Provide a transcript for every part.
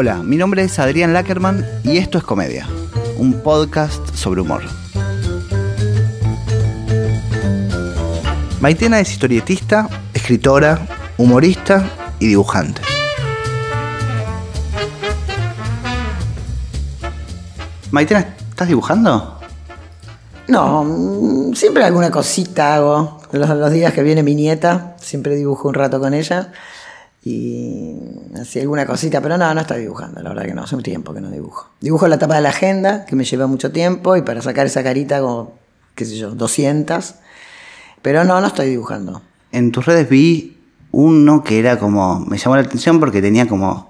Hola, mi nombre es Adrián Lackerman y esto es Comedia, un podcast sobre humor. Maitena es historietista, escritora, humorista y dibujante. Maitena, ¿estás dibujando? No, mm, siempre alguna cosita hago. Los, los días que viene mi nieta, siempre dibujo un rato con ella. Y así alguna cosita, pero no, no estoy dibujando, la verdad que no, hace un tiempo que no dibujo. Dibujo la tapa de la agenda, que me lleva mucho tiempo, y para sacar esa carita como, qué sé yo, 200. Pero no, no estoy dibujando. En tus redes vi uno que era como, me llamó la atención porque tenía como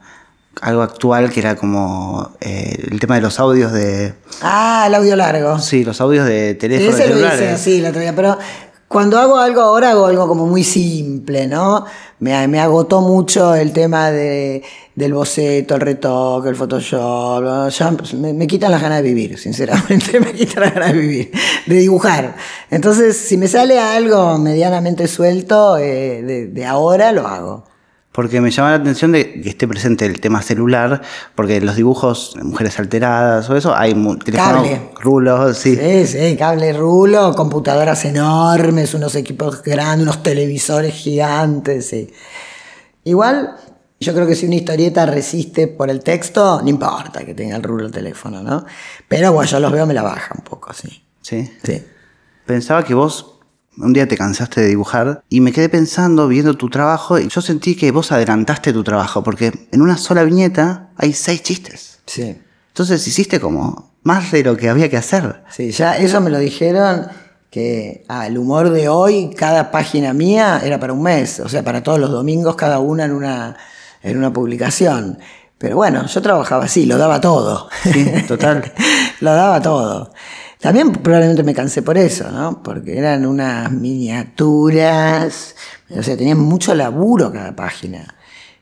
algo actual que era como eh, el tema de los audios de... Ah, el audio largo. Sí, los audios de teléfono Ese lo hice, sí, la día, pero cuando hago algo ahora hago algo como muy simple, ¿no? Me, me agotó mucho el tema de, del boceto, el retoque, el Photoshop, me, quitan las ganas de vivir, sinceramente, me quitan las ganas de vivir, de dibujar. Entonces, si me sale algo medianamente suelto eh, de ahora, lo hago. Porque me llama la atención de que esté presente el tema celular, porque los dibujos de mujeres alteradas o eso, hay mu- teléfono, Cable. rulos, sí. Sí, sí, cable rulo, computadoras enormes, unos equipos grandes, unos televisores gigantes, sí. Igual, yo creo que si una historieta resiste por el texto, no importa que tenga el rulo el teléfono, ¿no? Pero bueno, yo los veo, me la baja un poco, sí. sí. Sí. Pensaba que vos un día te cansaste de dibujar y me quedé pensando, viendo tu trabajo, y yo sentí que vos adelantaste tu trabajo, porque en una sola viñeta hay seis chistes. Sí. Entonces hiciste como más de lo que había que hacer. Sí, ya eso me lo dijeron que ah, el humor de hoy, cada página mía era para un mes, o sea, para todos los domingos, cada una en una, en una publicación. Pero bueno, yo trabajaba así, lo daba todo. Sí, total. lo daba todo. También probablemente me cansé por eso, ¿no? Porque eran unas miniaturas, o sea, tenía mucho laburo cada página.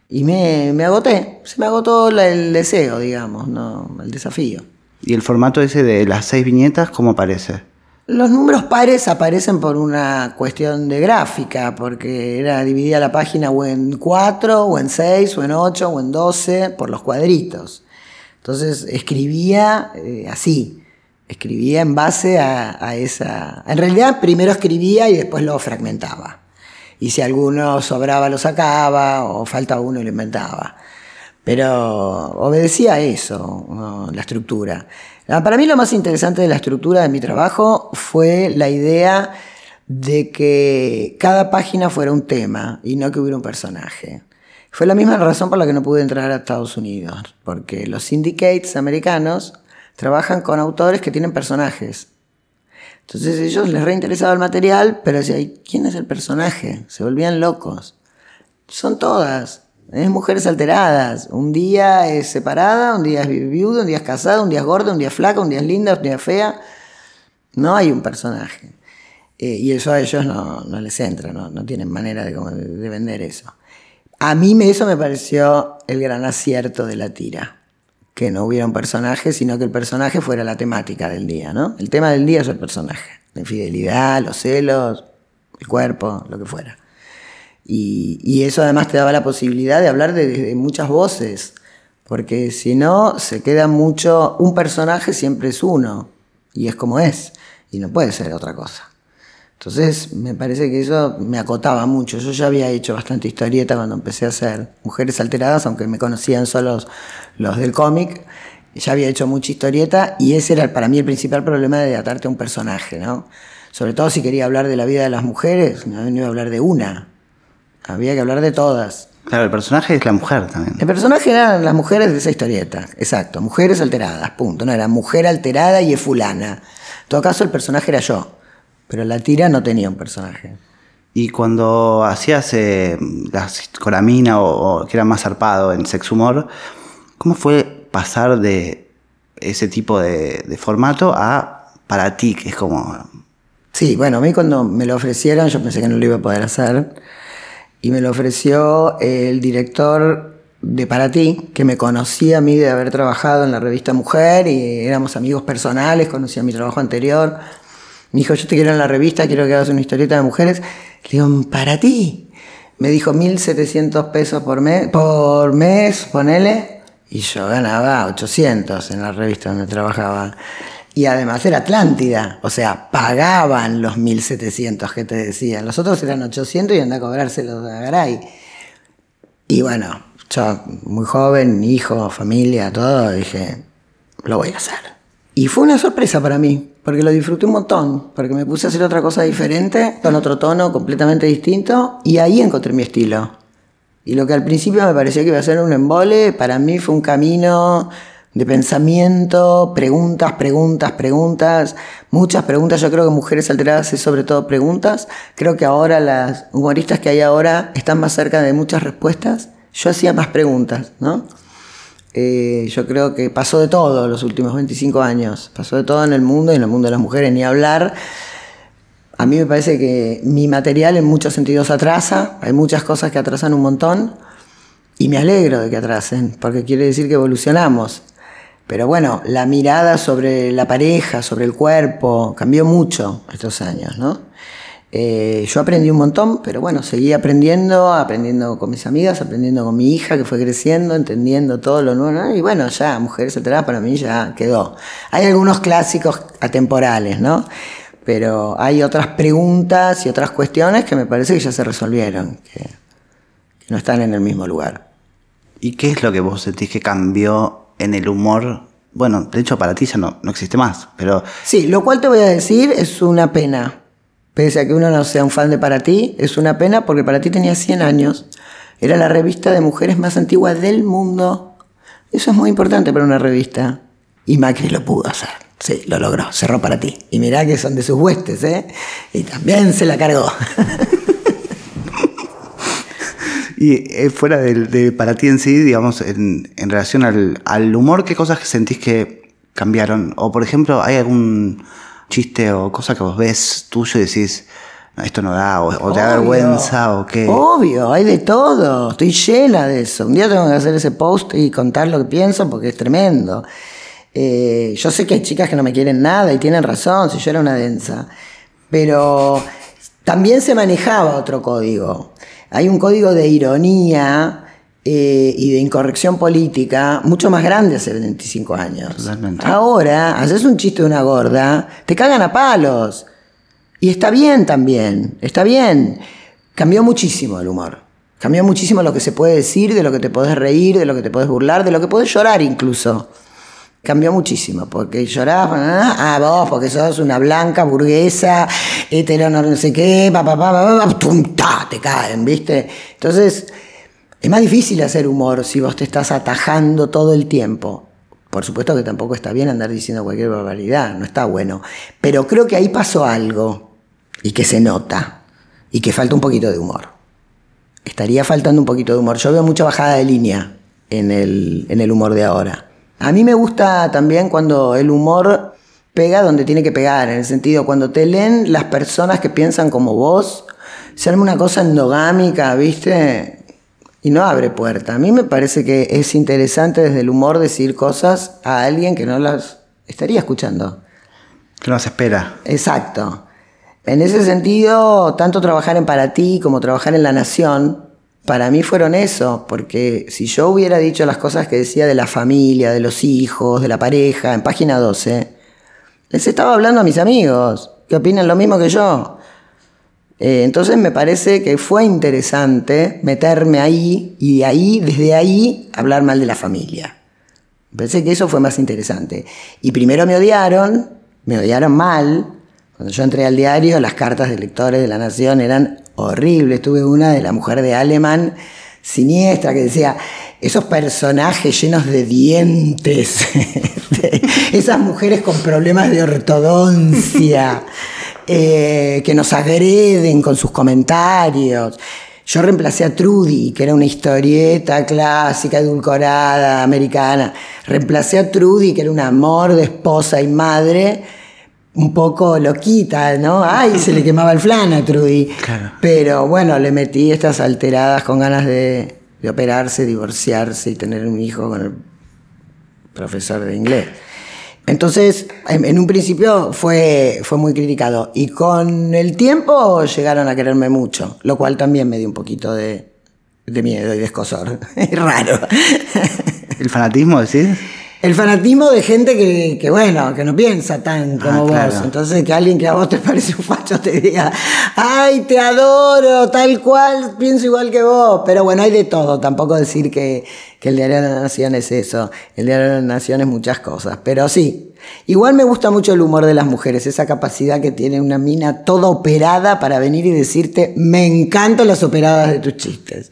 Y me, me agoté, se me agotó la- el deseo, digamos, ¿no? El desafío. Y el formato ese de las seis viñetas, ¿cómo aparece? Los números pares aparecen por una cuestión de gráfica, porque era dividida la página o en 4, o en 6, o en 8, o en 12, por los cuadritos. Entonces escribía eh, así, escribía en base a, esa... En realidad primero escribía y después lo fragmentaba. Y si alguno sobraba lo sacaba, o faltaba uno lo inventaba. Pero obedecía a eso, la estructura. Ah, Para mí lo más interesante de la estructura de mi trabajo fue la idea de que cada página fuera un tema y no que hubiera un personaje. Fue la misma razón por la que no pude entrar a Estados Unidos, porque los syndicates americanos trabajan con autores que tienen personajes. Entonces ellos les reinteresaba el material, pero decían, ¿quién es el personaje? Se volvían locos. Son todas. Es mujeres alteradas. Un día es separada, un día es viuda, un día es casada, un día es gorda, un día es flaca, un día es linda, un día es fea. No hay un personaje. Eh, y eso a ellos no, les entra, no, tienen manera de, de- de vender eso. A mí eso me pareció el gran acierto de la tira. Que no hubiera un personaje, sino que el personaje fuera la temática del día, ¿no? El tema del día es el personaje. La infidelidad, los celos, el cuerpo, lo que fuera. Y, eso además te daba la posibilidad de hablar de, de muchas voces, porque si no, se queda mucho, un personaje siempre es uno, y es como es, y no puede ser otra cosa. Entonces, me parece que eso me acotaba mucho. Yo ya había hecho bastante historieta cuando empecé a hacer Mujeres Alteradas, aunque me conocían solo los, los del cómic. Ya había hecho mucha historieta y ese era para mí el principal problema de atarte a un personaje, ¿no? Sobre todo si quería hablar de la vida de las mujeres, no iba a hablar de una. Había que hablar de todas. Claro, el personaje es la mujer también. El personaje eran las mujeres de esa historieta, exacto, mujeres alteradas, punto. No era mujer alterada y es fulana. En todo caso, el personaje era yo, pero la tira no tenía un personaje. Y cuando hacías eh, las Coramina o, o que era más zarpado en sex humor, ¿cómo fue pasar de ese tipo de, de formato a para ti, que es como. Sí, bueno, a mí cuando me lo ofrecieron, yo pensé que no lo iba a poder hacer. Y me lo ofreció el director de Para Ti, que me conocía a mí de haber trabajado en la revista Mujer y éramos amigos personales, conocía mi trabajo anterior. Me dijo, yo te quiero en la revista, quiero que hagas una historieta de mujeres. Le digo, ¿para ti? Me dijo 1.700 pesos por mes, por mes, ponele. y yo ganaba 800 en la revista donde trabajaba. Y además era Atlántida, o sea, pagaban los 1700 que te decían. Los otros eran 800 y andaba a cobrárselos a Garay. Y bueno, yo muy joven, hijo, familia, todo, dije, lo voy a hacer. Y fue una sorpresa para mí, porque lo disfruté un montón, porque me puse a hacer otra cosa diferente, con otro tono completamente distinto, y ahí encontré mi estilo. Y lo que al principio me parecía que iba a ser un embole, para mí fue un camino de pensamiento, preguntas, preguntas, preguntas, muchas preguntas. Yo creo que Mujeres Alteradas es sobre todo preguntas. Creo que ahora las humoristas que hay ahora están más cerca de muchas respuestas. Yo hacía más preguntas, ¿no? Eh, yo creo que pasó de todo los últimos 25 años. Pasó de todo en el mundo y en el mundo de las mujeres, ni hablar. A mí me parece que mi material en muchos sentidos atrasa, hay muchas cosas que atrasan un montón y me alegro de que atrasen, porque quiere decir que evolucionamos. Pero bueno, la mirada sobre la pareja, sobre el cuerpo, cambió mucho estos años, ¿no? Eh, yo aprendí un montón, pero bueno, seguí aprendiendo, aprendiendo con mis amigas, aprendiendo con mi hija que fue creciendo, entendiendo todo lo nuevo, y bueno, ya, Mujeres Alteradas para mí ya quedó. Hay algunos clásicos atemporales, ¿no? Pero hay otras preguntas y otras cuestiones que me parece que ya se resolvieron, que, no están en el mismo lugar. ¿Y qué es lo que vos sentís que cambió en el humor? Bueno, de hecho para ti ya no, no existe más, pero... Sí, lo cual te voy a decir es una pena. Pese a que uno no sea un fan de Para Ti, es una pena porque Para Ti tenía 100 años. Era la revista de mujeres más antigua del mundo. Eso es muy importante para una revista. Y Macri lo pudo hacer. Sí, lo logró, cerró para ti. Y mirá que son de sus huestes, ¿eh? Y también se la cargó. y eh, fuera de, para ti en sí, digamos, en, relación al, humor, ¿qué cosas sentís que cambiaron? O por ejemplo, ¿hay algún chiste o cosa que vos ves tuyo y decís, esto no da, o, te da vergüenza, o qué? Obvio, hay de todo, estoy llena de eso. Un día tengo que hacer ese post y contar lo que pienso porque es tremendo. Eh, yo sé que hay chicas que no me quieren nada y tienen razón, si yo era una densa. Pero también se manejaba otro código. Hay un código de ironía eh, y de incorrección política mucho más grande hace 25 años. Ahora, haces un chiste de una gorda, te cagan a palos. Y está bien también, está bien. Cambió muchísimo el humor. Cambió muchísimo lo que se puede decir, de lo que te podés reír, de lo que te podés burlar, de lo que podés llorar incluso cambió muchísimo, porque llorabas, ah, vos, porque sos una blanca burguesa, hetero, no sé qué, pa, pa, pa, pa, te caen, ¿viste? Entonces, es más difícil hacer humor si vos te estás atajando todo el tiempo. Por supuesto que tampoco está bien andar diciendo cualquier barbaridad, no está bueno. Pero creo que ahí pasó algo, y que se nota, y que falta un poquito de humor. Estaría faltando un poquito de humor. Yo veo mucha bajada de línea en el, en el humor de ahora. A mí me gusta también cuando el humor pega donde tiene que pegar, en el sentido, cuando te leen las personas que piensan como vos, se una cosa endogámica, ¿viste? Y no abre puerta. A mí me parece que es interesante desde el humor decir cosas a alguien que no las estaría escuchando. Que no se espera. Exacto. En ese sentido, tanto trabajar en Para Ti como trabajar en La Nación para mí fueron eso, porque si yo hubiera dicho las cosas que decía de la familia, de los hijos, de la pareja, en página 12, les estaba hablando a mis amigos, que opinan lo mismo que yo. Eh, entonces me parece que fue interesante meterme ahí y de ahí, desde ahí, hablar mal de la familia. Me parece que eso fue más interesante. Y primero me odiaron, me odiaron mal. Cuando yo entré al diario, las cartas de lectores de la Nación eran horrible. Tuve una de la mujer de Alemán, siniestra, que decía, esos personajes llenos de dientes, esas mujeres con problemas de ortodoncia, eh, que nos agreden con sus comentarios. Yo reemplacé a Trudy, que era una historieta clásica, edulcorada, americana. Reemplacé a Trudy, que era un amor de esposa y madre un poco loquita, ¿no? Ay, se le quemaba el flan a Trudy. Pero bueno, le metí estas alteradas con ganas de, operarse, divorciarse y tener un hijo con el profesor de inglés. Entonces, en, un principio fue, fue muy criticado. Y con el tiempo llegaron a quererme mucho, lo cual también me dio un poquito de, de miedo y de escosor. Es raro. ¿El fanatismo, decís? El fanatismo de gente que, que, bueno, que no piensa tan como Ah, vos. claro. Entonces, que alguien que a vos te parece un facho te diga, ay, te adoro, tal cual, pienso igual que vos. Pero bueno, hay de todo. Tampoco decir que, que el Diario de la Nación es eso. El Diario de la Nación es muchas cosas. Pero sí, igual me gusta mucho el humor de las mujeres, esa capacidad que tiene una mina toda operada para venir y decirte, me encantan las operadas de tus chistes.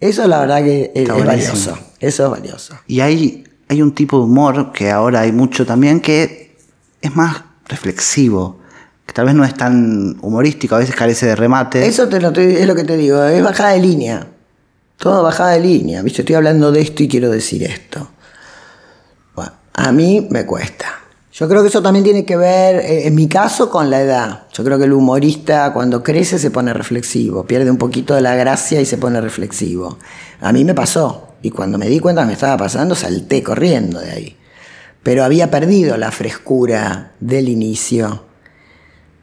Eso la verdad que es, valioso. Eso es valioso. Y hay, hay un tipo de humor que ahora hay mucho también que es más reflexivo, que tal vez no es tan humorístico, a veces carece de remate. Eso te lo es lo que te digo, es bajada de línea. Todo bajada de línea. ¿Viste? Estoy hablando de esto y quiero decir esto. Bueno, a mí me cuesta. Yo creo que eso también tiene que ver, eh, en mi caso, con la edad. Yo creo que el humorista cuando crece se pone reflexivo, pierde un poquito de la gracia y se pone reflexivo. A mí me pasó. Y cuando me di cuenta que me estaba pasando, salté corriendo de ahí. Pero había perdido la frescura del inicio.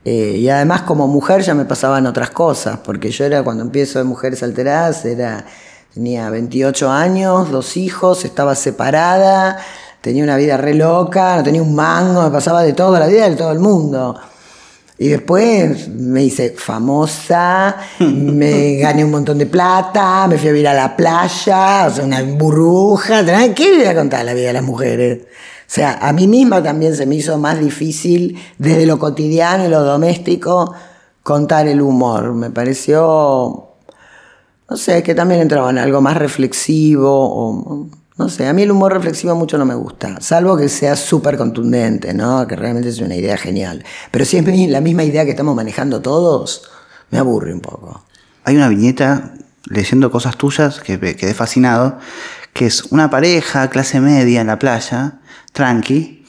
Eh, y además como mujer ya me pasaban otras cosas, porque yo era cuando empiezo de Mujeres Alteradas, era, tenía 28 años, dos hijos, estaba separada, tenía una vida re loca, no tenía un mango, me pasaba de todo, la vida de todo el mundo. Y después me hice famosa, me gané un montón de plata, me fui a vivir a la playa, o sea, una burbuja. ¿Qué le voy a contar la vida de las mujeres? O sea, a mí misma también se me hizo más difícil desde lo cotidiano y lo doméstico contar el humor. Me pareció, no sé, que también entraba en algo más reflexivo o... No sé, a mí el humor reflexivo mucho no me gusta, salvo que sea súper contundente, ¿no? Que realmente es una idea genial. Pero si es la misma idea que estamos manejando todos, me aburre un poco. Hay una viñeta leyendo cosas tuyas que me quedé fascinado, que es una pareja, clase media en la playa, tranqui,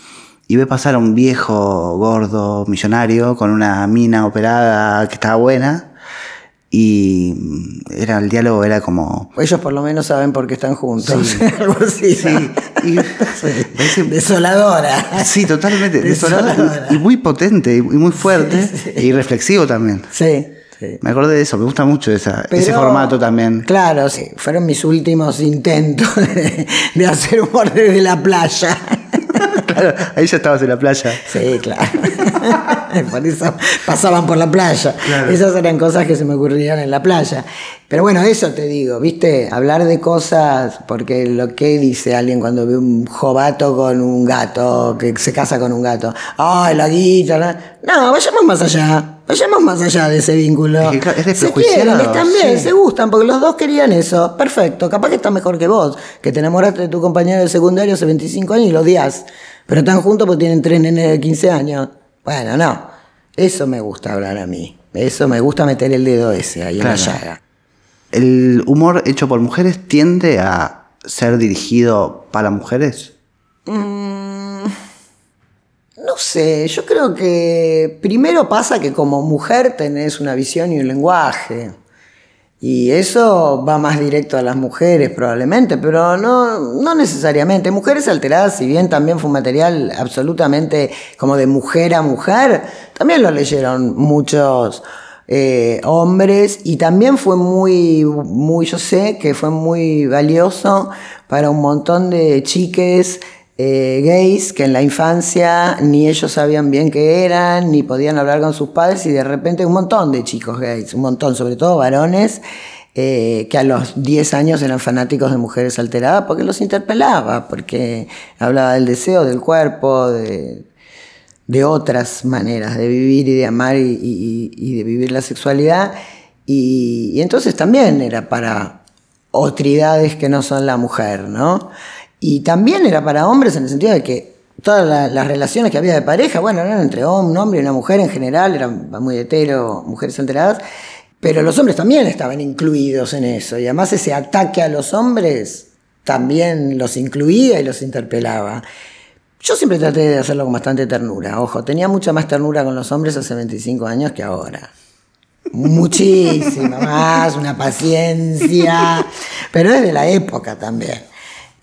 y ve pasar a un viejo gordo millonario con una mina operada que estaba buena, y mm, era el diálogo era como Ellos por lo menos saben por qué están juntos. Algo así. Sí, y- Sí. Desoladora. sí totalmente Desoladora. desolador y, y muy potente y muy fuerte y reflexivo también Sí, sí. me acordé de eso me gusta mucho esa- ese formato también Claro, sí. Fueron mis últimos intentos de, de hacer humor desde la playa. Claro ahí ya estabas en la playa Sí, claro. por eso pasaban por la playa. Claro. Esas eran cosas que se me ocurrían en la playa. Pero bueno, eso te digo, ¿viste? Hablar de cosas, porque lo que dice alguien cuando ve un jovato con un gato, que se casa con un gato. ¡Ay, la guita! la-". No, vayamos más allá. Vayamos más allá de ese vínculo. Es que, es se quieren, están bien, sí. se gustan, porque los dos querían eso. Perfecto, capaz que está mejor que vos, que te enamoraste de tu compañero de secundario hace 25 años y lo odias. Pero están juntos porque tienen tres nenes de 15 años. Bueno, no. Eso me gusta hablar a mí. Eso me gusta meter el dedo ese ahí en la llaga. el humor hecho por mujeres tiende a ser dirigido para mujeres No sé, yo creo que primero pasa que como mujer tenés una visión y un lenguaje. Y eso va más directo a las mujeres probablemente, pero no, no necesariamente. Mujeres alteradas, si bien también fue un material absolutamente como de mujer a mujer, también lo leyeron muchos eh, hombres y también fue muy, muy, yo sé que fue muy valioso para un montón de chiques eh, gays que en la infancia ni ellos sabían bien qué eran, ni podían hablar con sus padres, y de repente un montón de chicos gays, un montón, sobre todo varones, eh, que a los 10 años eran fanáticos de mujeres alteradas porque los interpelaba, porque hablaba del deseo, del cuerpo, de, de otras maneras de vivir y de amar y, de vivir la sexualidad. Y, y entonces también era para otridades que no son la mujer, ¿no? Y también era para hombres en el sentido de que todas la- las relaciones que había de pareja, bueno, eran entre un hombre y una mujer en general, eran muy hetero, mujeres alteradas, pero los hombres también estaban incluidos en eso. Y además ese ataque a los hombres también los incluía y los interpelaba. Yo siempre traté de hacerlo con bastante ternura. Ojo, tenía mucha más ternura con los hombres hace 25 años que ahora. Muchísima más, una paciencia. Pero es de la época también.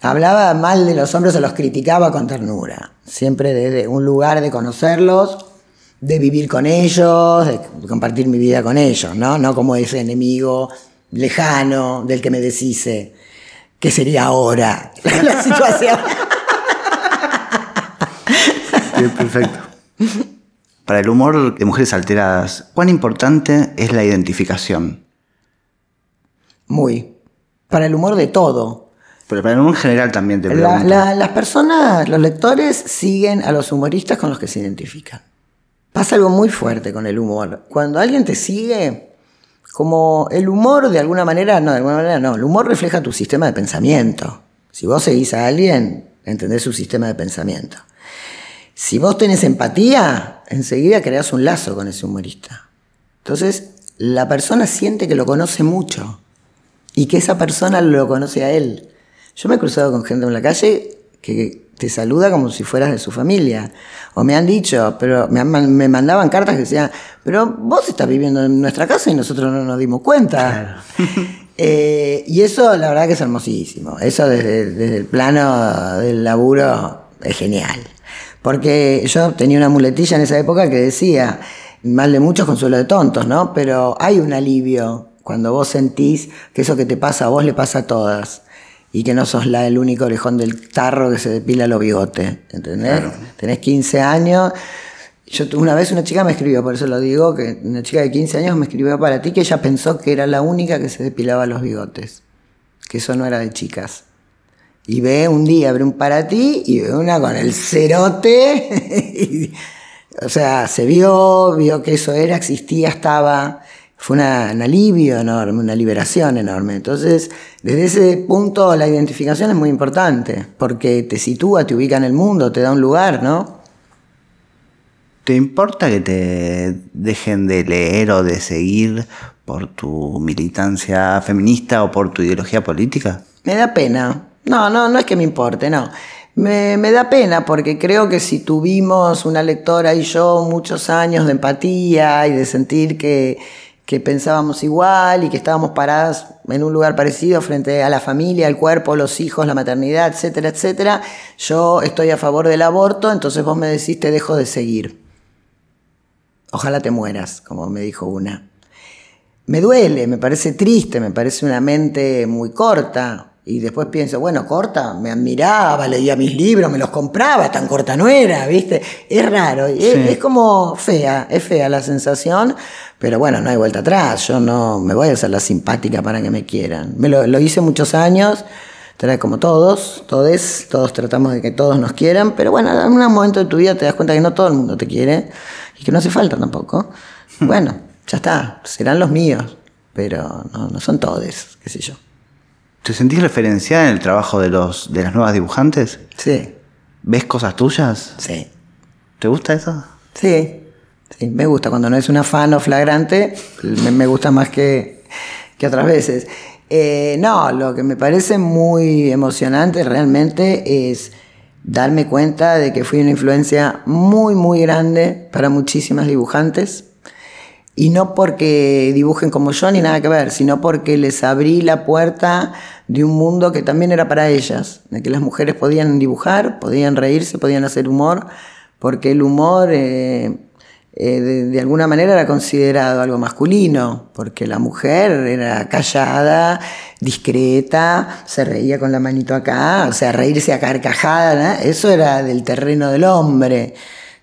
Hablaba mal de los hombres o los criticaba con ternura. Siempre desde un lugar de conocerlos, de vivir con ellos, de compartir mi vida con ellos, ¿no? No como ese enemigo lejano del que me deshice. que sería ahora la situación. Perfecto. Para el humor de mujeres alteradas, ¿cuán importante es la identificación? Muy. Para el humor de todo. Pero para en general también te La- la- las personas, los lectores, siguen a los humoristas con los que se identifican. Pasa algo muy fuerte con el humor. Cuando alguien te sigue, como el humor de alguna manera, no, de alguna manera no, el humor refleja tu sistema de pensamiento. Si vos seguís a alguien, entendés su sistema de pensamiento. Si vos tenés empatía, enseguida creás un lazo con ese humorista. Entonces, la persona siente que lo conoce mucho y que esa persona lo conoce a él. Yo me he cruzado con gente en la calle que te saluda como si fueras de su familia. O me han dicho, pero me, han me mandaban cartas que decían, pero vos estás viviendo en nuestra casa y nosotros no nos dimos cuenta. Eh, y eso la verdad que es hermosísimo. Eso desde, desde el plano del laburo es genial. Porque yo tenía una muletilla en esa época que decía, mal de muchos, consuelo de tontos, ¿no? Pero hay un alivio cuando vos sentís que eso que te pasa a vos le pasa a todas. Y que no sos la, el único orejón del tarro que se depila los bigotes, ¿entendés? Tenés 15 años. Yo una vez una chica me escribió, por eso lo digo, que una chica de 15 años me escribió para ti que ella pensó que era la única que se depilaba los bigotes, que eso no era de chicas. Y ve un día, abre un para ti y ve una con el cerote. y, o sea, se vio, vio que eso era, existía, estaba. Fue una- un alivio enorme, una liberación enorme. Entonces, desde ese punto la identificación es muy importante, porque te sitúa, te ubica en el mundo, te da un lugar, ¿no? ¿Te importa que te dejen de leer o de seguir por tu militancia feminista o por tu ideología política? Me da pena. No, no, no es que me importe, no. Me, me da pena porque creo que si tuvimos una lectora y yo muchos años de empatía y de sentir que, que pensábamos igual y que estábamos paradas en un lugar parecido frente a la familia, el cuerpo, los hijos, la maternidad, etcétera, etcétera, yo estoy a favor del aborto, entonces vos me decís te dejo de seguir. Ojalá te mueras, como me dijo una. Me duele, me parece triste, me parece una mente muy corta. Y después pienso, bueno, corta, me admiraba, leía mis libros, me los compraba, tan corta no era, ¿viste? Es raro, es, Sí. es como fea, es fea la sensación, pero bueno, no hay vuelta atrás, yo no me voy a hacer la simpática para que me quieran. Me lo, lo hice muchos años, trae como todos, todos, todos tratamos de que todos nos quieran, pero bueno, en un momento de tu vida te das cuenta que no todo el mundo te quiere y que no hace falta tampoco. Bueno, ya está, serán los míos, pero no, no son todos, qué sé yo. ¿Te sentís referenciada en el trabajo de, los, de las nuevas dibujantes? Sí, ¿Ves cosas tuyas? sí, ¿Te gusta eso? sí, sí, me gusta. Cuando no es un afano flagrante, me, me gusta más que, que otras veces. Eh, no, lo que me parece muy emocionante realmente es darme cuenta de que fui una influencia muy, muy grande para muchísimas dibujantes. Y no porque dibujen como yo ni nada que ver, sino porque les abrí la puerta de un mundo que también era para ellas, de que las mujeres podían dibujar, podían reírse, podían hacer humor, porque el humor eh, eh, de, alguna manera era considerado algo masculino, porque la mujer era callada, discreta, se reía con la manito acá, o sea, reírse a carcajada, ¿no? eso era del terreno del hombre.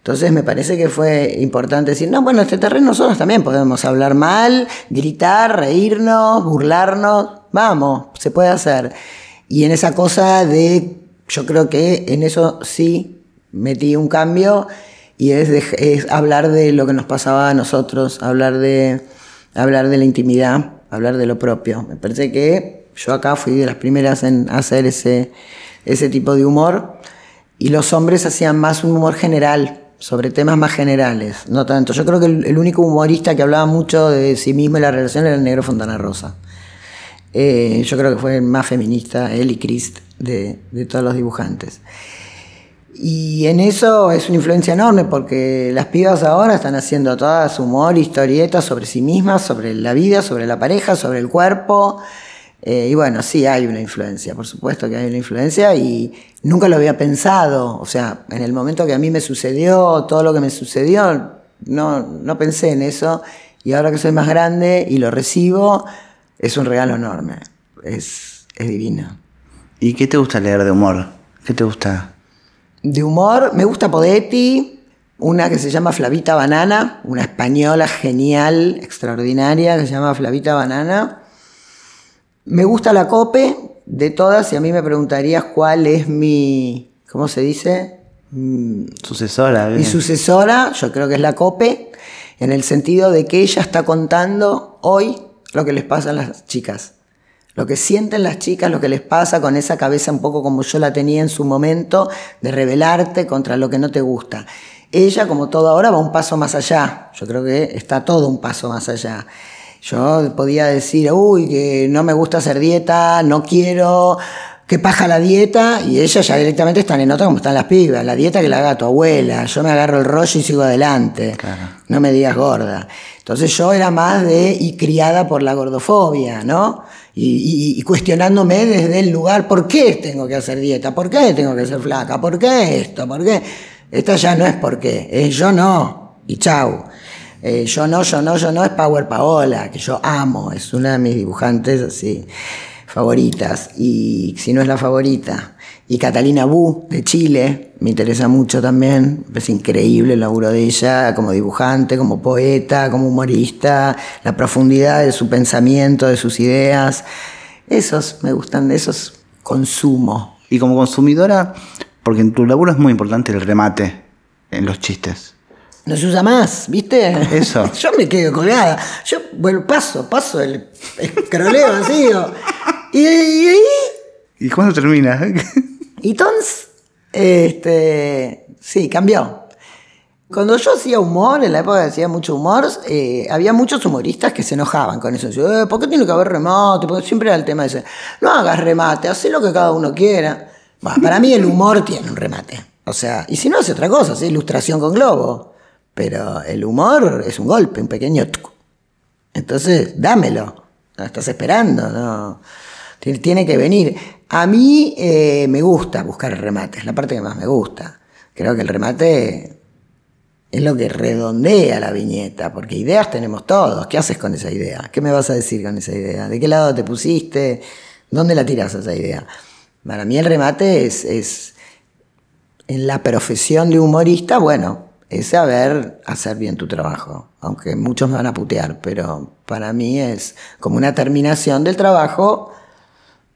Entonces me parece que fue importante decir, no, bueno, este terreno nosotros también podemos hablar mal, gritar, reírnos, burlarnos, vamos, se puede hacer. Y en esa cosa de, yo creo que en eso sí metí un cambio y es, hablar de lo que nos pasaba a nosotros, hablar de, hablar de la intimidad, hablar de lo propio. Me parece que yo acá fui de las primeras en hacer ese, ese tipo de humor y los hombres hacían más un humor general, sobre temas más generales, no tanto. Yo creo que el, único humorista que hablaba mucho de sí mismo y la relación era el negro Fontana Rosa. Eh, yo creo que fue el más feminista, él y Christ, de, de todos los dibujantes. Y en eso es una influencia enorme porque las pibas ahora están haciendo todas humor, historietas sobre sí mismas, sobre la vida, sobre la pareja, sobre el cuerpo. Eh, y bueno, sí hay una influencia, por supuesto que hay una influencia y nunca lo había pensado. O sea, en el momento que a mí me sucedió, todo lo que me sucedió, no, no pensé en eso. Y ahora que soy más grande y lo recibo, es un regalo enorme. Es, es divino. ¿Y qué te gusta leer de humor? ¿Qué te gusta? De humor, me gusta Podetti, una que se llama Flavita Banana, una española genial, extraordinaria, que se llama Flavita Banana. Me gusta la Cope, de todas, y a mí me preguntarías cuál es mi, ¿cómo se dice? Mm, sucesora. Mi sucesora, yo creo que es la Cope, en el sentido de que ella está contando hoy lo que les pasa a las chicas. Lo que sienten las chicas, lo que les pasa con esa cabeza un poco como yo la tenía en su momento, de rebelarte contra lo que no te gusta. Ella, como todo ahora, va un paso más allá. Yo creo que está todo un paso más allá. Yo podía decir, uy, que no me gusta hacer dieta, no quiero, que paja la dieta, y ellas ya directamente están en otra como están las pibas. La dieta que la haga tu abuela, yo me agarro el rollo y sigo adelante. No me digas gorda. Entonces yo era más de, y criada por la gordofobia, ¿no? Y, y, cuestionándome desde el lugar, ¿por qué tengo que hacer dieta? ¿Por qué tengo que ser flaca? ¿Por qué esto? ¿Por qué? Esta ya no es porque, es yo no, y chau. Eh, yo no, yo no, yo no, es Power Paola, que yo amo, es una de mis dibujantes así favoritas, y si no es la favorita. Y Catalina Bu, de Chile, me interesa mucho también, es increíble el laburo de ella como dibujante, como poeta, como humorista, la profundidad de su pensamiento, de sus ideas. Esos me gustan, esos consumo. Y como consumidora, porque en tu laburo es muy importante el remate en los chistes. No se usa más, ¿viste? Eso. Yo me quedo colgada. Yo, bueno, paso, paso el escroleo así. y, y, y, cuándo termina? y entonces, este, sí, cambió. Cuando yo hacía humor, en la época que hacía mucho humor, eh, había muchos humoristas que se enojaban con eso. Eh, ¿Por qué tiene que haber remate? Porque siempre era el tema de ese, no hagas remate, haz lo que cada uno quiera para mí el humor tiene un remate. O sea, y si no hace otra cosa, es ilustración con globo. Pero el humor es un golpe, un pequeño... Entonces, dámelo. estás esperando, no. Tiene que venir. A mí eh, me gusta buscar remates, es la parte que más me gusta. Creo que el remate es lo que redondea la viñeta, porque ideas tenemos todos. ¿Qué haces con esa idea? ¿Qué me vas a decir con esa idea? ¿De qué lado te pusiste? ¿Dónde la tiras esa idea? Para mí el remate es, es, en la profesión de humorista, bueno, es saber hacer bien tu trabajo, aunque muchos me van a putear, pero para mí es como una terminación del trabajo,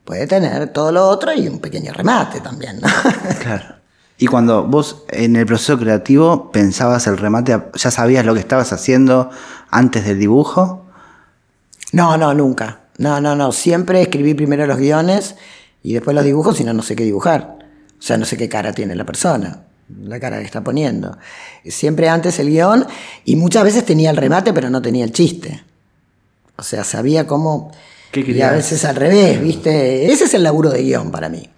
puede tener todo lo otro y un pequeño remate también. ¿no? Claro. Y cuando vos en el proceso creativo pensabas el remate, ¿ya sabías lo que estabas haciendo antes del dibujo? No, no, nunca. No, no, no. Siempre escribí primero los guiones y después los dibujos, si no, no sé qué dibujar. O sea, no sé qué cara tiene la persona, la cara que está poniendo. Siempre antes el guion y muchas veces tenía el remate, pero no tenía el chiste. O sea, sabía cómo... y a veces al revés, ¿viste? Ese es el laburo de guion para mí.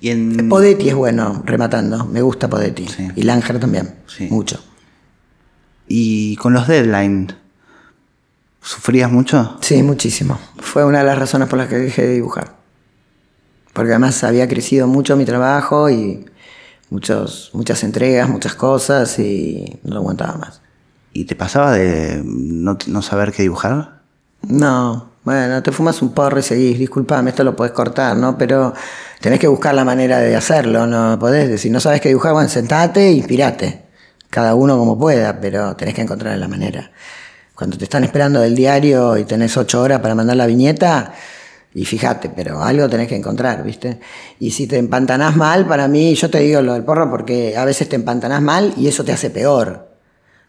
Y en... Podetti es bueno rematando, me gusta Podetti. Y Langer también, mucho. ¿Y con los deadlines? ¿Sufrías mucho? Sí, muchísimo. Fue una de las razones por las que dejé de dibujar porque además había crecido mucho mi trabajo y muchos, muchas entregas, muchas cosas y no lo aguantaba más. ¿Y te pasaba de no, saber qué dibujar? No, bueno, te fumas un porro y seguís, disculpame, esto lo puedes cortar, ¿no? Pero tenés que buscar la manera de hacerlo, no podés decir, no sabes qué dibujar, bueno, sentate e inspirate, cada uno como pueda, pero tenés que encontrar la manera. Cuando te están esperando del diario y tenés ocho horas para mandar la viñeta, y fíjate, pero algo tenés que encontrar, ¿viste? Y si te empantanás mal, para mí, yo te digo lo del porro porque a veces te empantanás mal y eso te hace peor.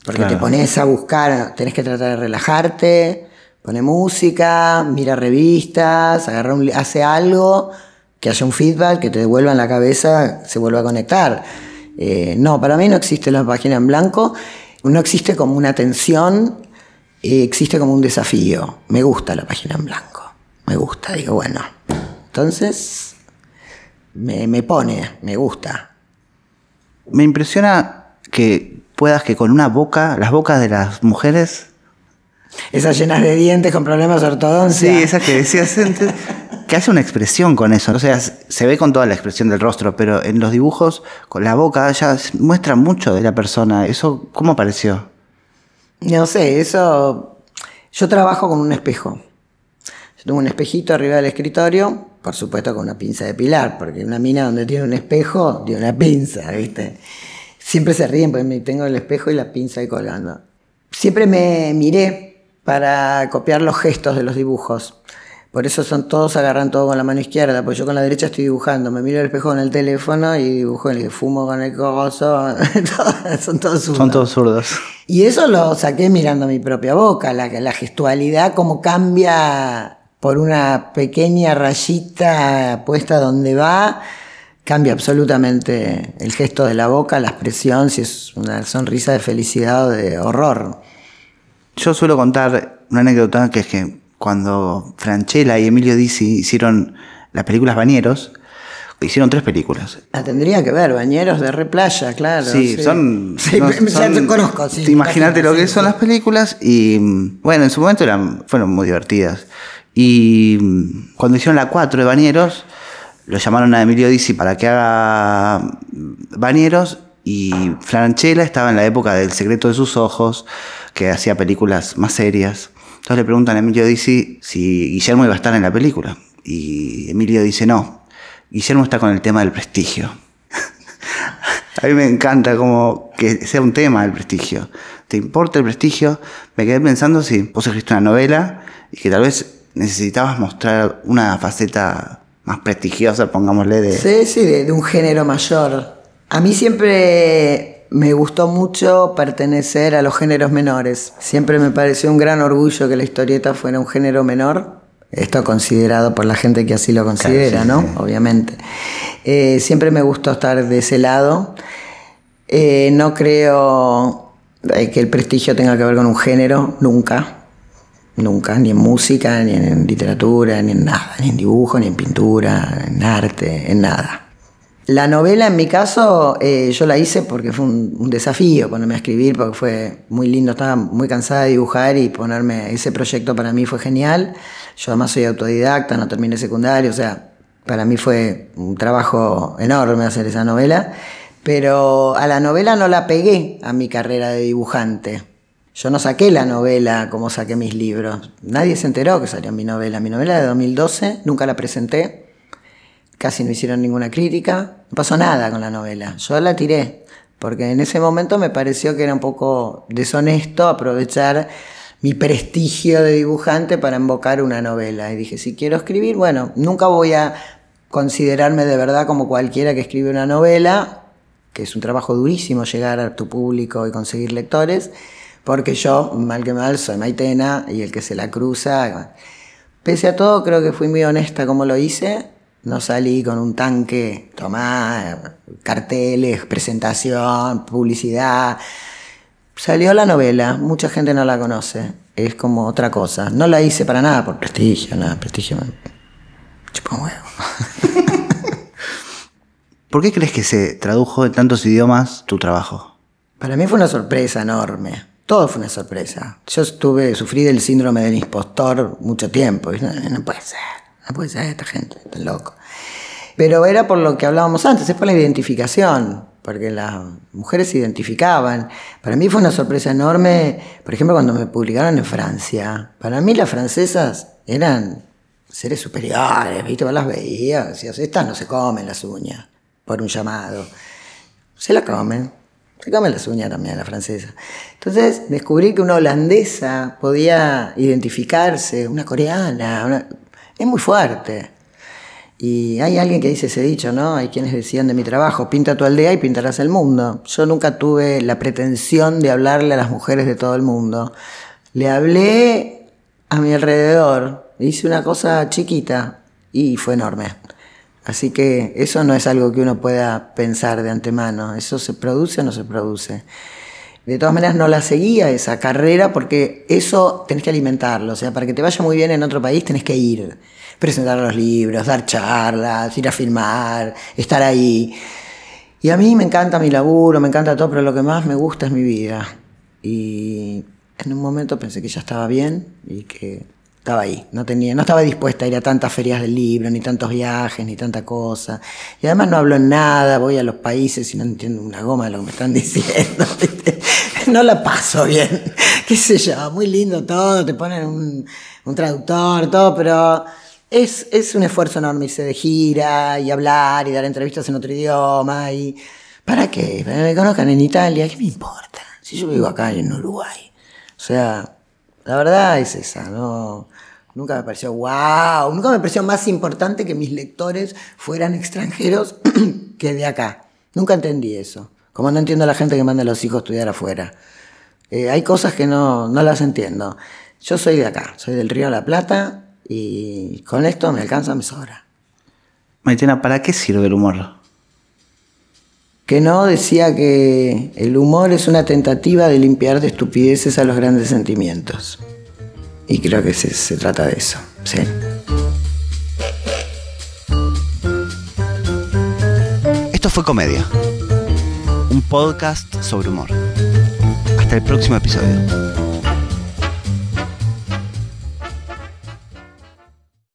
Porque te pones a buscar, tenés que tratar de relajarte, pone música, mira revistas, agarra un, hace algo, que haya un feedback, que te devuelva en la cabeza, se vuelva a conectar. Eh, no, para mí no existe la página en blanco, no existe como una tensión, eh, existe como un desafío. Me gusta la página en blanco me gusta. Digo, bueno, entonces me, pone, me gusta. Me impresiona que puedas que con una boca, las bocas de las mujeres... Esas llenas de dientes con problemas de ortodoncia. Sí, esas que decías antes. que hace una expresión con eso. O sea, se ve con toda la expresión del rostro, pero en los dibujos, con la boca, ya muestra mucho de la persona. ¿Eso cómo pareció? No sé, eso. Yo trabajo con un espejo. Yo tengo un espejito arriba del escritorio, por supuesto con una pinza de pilar, porque una mina donde tiene un espejo, tiene una pinza, ¿viste? Siempre se ríen porque tengo el espejo y la pinza ahí colgando. Siempre me miré para copiar los gestos de los dibujos. Por eso son todos agarran todo con la mano izquierda, porque yo con la derecha estoy dibujando. Me miro el espejo en el teléfono y dibujo y fumo con el cogozo. son todos zurdos. Son todos zurdos. Y eso lo saqué mirando mi propia boca, la, la gestualidad, cómo cambia por una pequeña rayita puesta donde va, cambia absolutamente el gesto de la boca, la expresión, si es una sonrisa de felicidad o de horror. Yo suelo contar una anécdota que es que cuando Franchella y Emilio Dizzi hicieron las películas Bañeros, hicieron tres películas. La tendría que ver, Bañeros de Replaya, claro. Sí, son. Sí, ya te conozco. Sí, imagínate lo que son las películas y, bueno, en su momento eran, fueron muy divertidas. Y cuando hicieron la 4 de Bañeros, lo llamaron a Emilio Dizzi para que haga Bañeros y Franchella estaba en la época del secreto de sus ojos, que hacía películas más serias. Entonces le preguntan a Emilio Dizzi si Guillermo iba a estar en la película. Y Emilio dice no. Guillermo está con el tema del prestigio. a mí me encanta como que sea un tema del prestigio. ¿Te importa el prestigio? Me quedé pensando si vos escribiste una novela y que tal vez necesitabas mostrar una faceta más prestigiosa, pongámosle, de... Sí, sí, de, de un género mayor. A mí siempre me gustó mucho pertenecer a los géneros menores. Siempre me pareció un gran orgullo que la historieta fuera un género menor. Esto considerado por la gente que así lo considera, ¿no? Obviamente. Eh, siempre me gustó estar de ese lado. Eh, no creo eh, que el prestigio tenga que ver con un género, nunca. Nunca, ni en música, ni en literatura, ni en nada, ni en dibujo, ni en pintura, en arte, en nada. La novela, en mi caso, eh, yo la hice porque fue un, desafío ponerme a escribir, porque fue muy lindo, estaba muy cansada de dibujar y ponerme, ese proyecto para mí fue genial. Yo además soy autodidacta, no terminé secundario, o sea, para mí fue un trabajo enorme hacer esa novela, pero a la novela no la pegué a mi carrera de dibujante. Yo no saqué la novela como saqué mis libros. Nadie se enteró que salió mi novela. Mi novela de 2012, nunca la presenté casi no hicieron ninguna crítica, no pasó nada con la novela. Yo la tiré, porque en ese momento me pareció que era un poco deshonesto aprovechar mi prestigio de dibujante para invocar una novela. Y dije, si quiero escribir, bueno, nunca voy a considerarme de verdad como cualquiera que escribe una novela, que es un trabajo durísimo llegar a tu público y conseguir lectores, porque yo, mal que mal, soy Maitena y el que se la cruza. Pese a todo, creo que fui muy honesta como lo hice no salí con un tanque, tomá, carteles, presentación, publicidad. Salió la novela, mucha gente no la conoce, es como otra cosa. No la hice para nada por prestigio, nada, prestigio. Chupa huevo. ¿Por qué crees que se tradujo en tantos idiomas tu trabajo? Para mí fue una sorpresa enorme. Todo fue una sorpresa. Yo estuve, sufrí del síndrome del impostor mucho tiempo. no puede ser. No puede ser esta gente, está loco. Pero era por lo que hablábamos antes, es por la identificación, porque las mujeres se identificaban. Para mí fue una sorpresa enorme, por ejemplo, cuando me publicaron en Francia. Para mí las francesas eran seres superiores, ¿viste? Las veías, decías, estas no se comen las uñas por un llamado. Se la comen, comen las uñas también la francesa. Entonces descubrí que una holandesa podía identificarse, una coreana, es muy fuerte. Y hay alguien que dice ese dicho, ¿no? Hay quienes decían de mi trabajo, pinta tu aldea y pintarás el mundo. Yo nunca tuve la pretensión de hablarle a las mujeres de todo el mundo. Le hablé a mi alrededor, hice una cosa chiquita y fue enorme. Así que eso no es algo que uno pueda pensar de antemano, eso se produce o no se produce. De todas maneras, no la seguía esa carrera porque eso tenés que alimentarlo. O sea, para que te vaya muy bien en otro país tenés que ir, presentar los libros, dar charlas, ir a filmar, estar ahí. Y a mí me encanta mi laburo, me encanta todo, pero lo que más me gusta es mi vida. Y en un momento pensé que ya estaba bien y que estaba ahí, no tenía, no estaba dispuesta a ir a tantas ferias del libro, ni tantos viajes, ni tanta cosa. Y además no hablo nada, voy a los países y no entiendo una goma de lo que me están diciendo. No la paso bien. qué sé yo, muy lindo todo, te ponen un, un traductor, todo, pero es, es, un esfuerzo enorme irse de gira y hablar y dar entrevistas en otro idioma. y ¿Para qué? ¿Para que me conozcan en Italia? ¿Qué me importa? Si yo vivo acá en Uruguay. O sea, la verdad es esa, ¿no? Nunca me pareció wow, nunca me pareció más importante que mis lectores fueran extranjeros que de acá. Nunca entendí eso. Como no entiendo a la gente que manda a los hijos a estudiar afuera. Eh, hay cosas que no, no las entiendo. Yo soy de acá, soy del Río de la Plata y con esto me alcanza, me sobra. Maitena, ¿para qué sirve el humor? Que no decía que el humor es una tentativa de limpiar de estupideces a los grandes sentimientos. Y creo que se, se trata de eso, sí. Esto fue Comedia, un podcast sobre humor. Hasta el próximo episodio.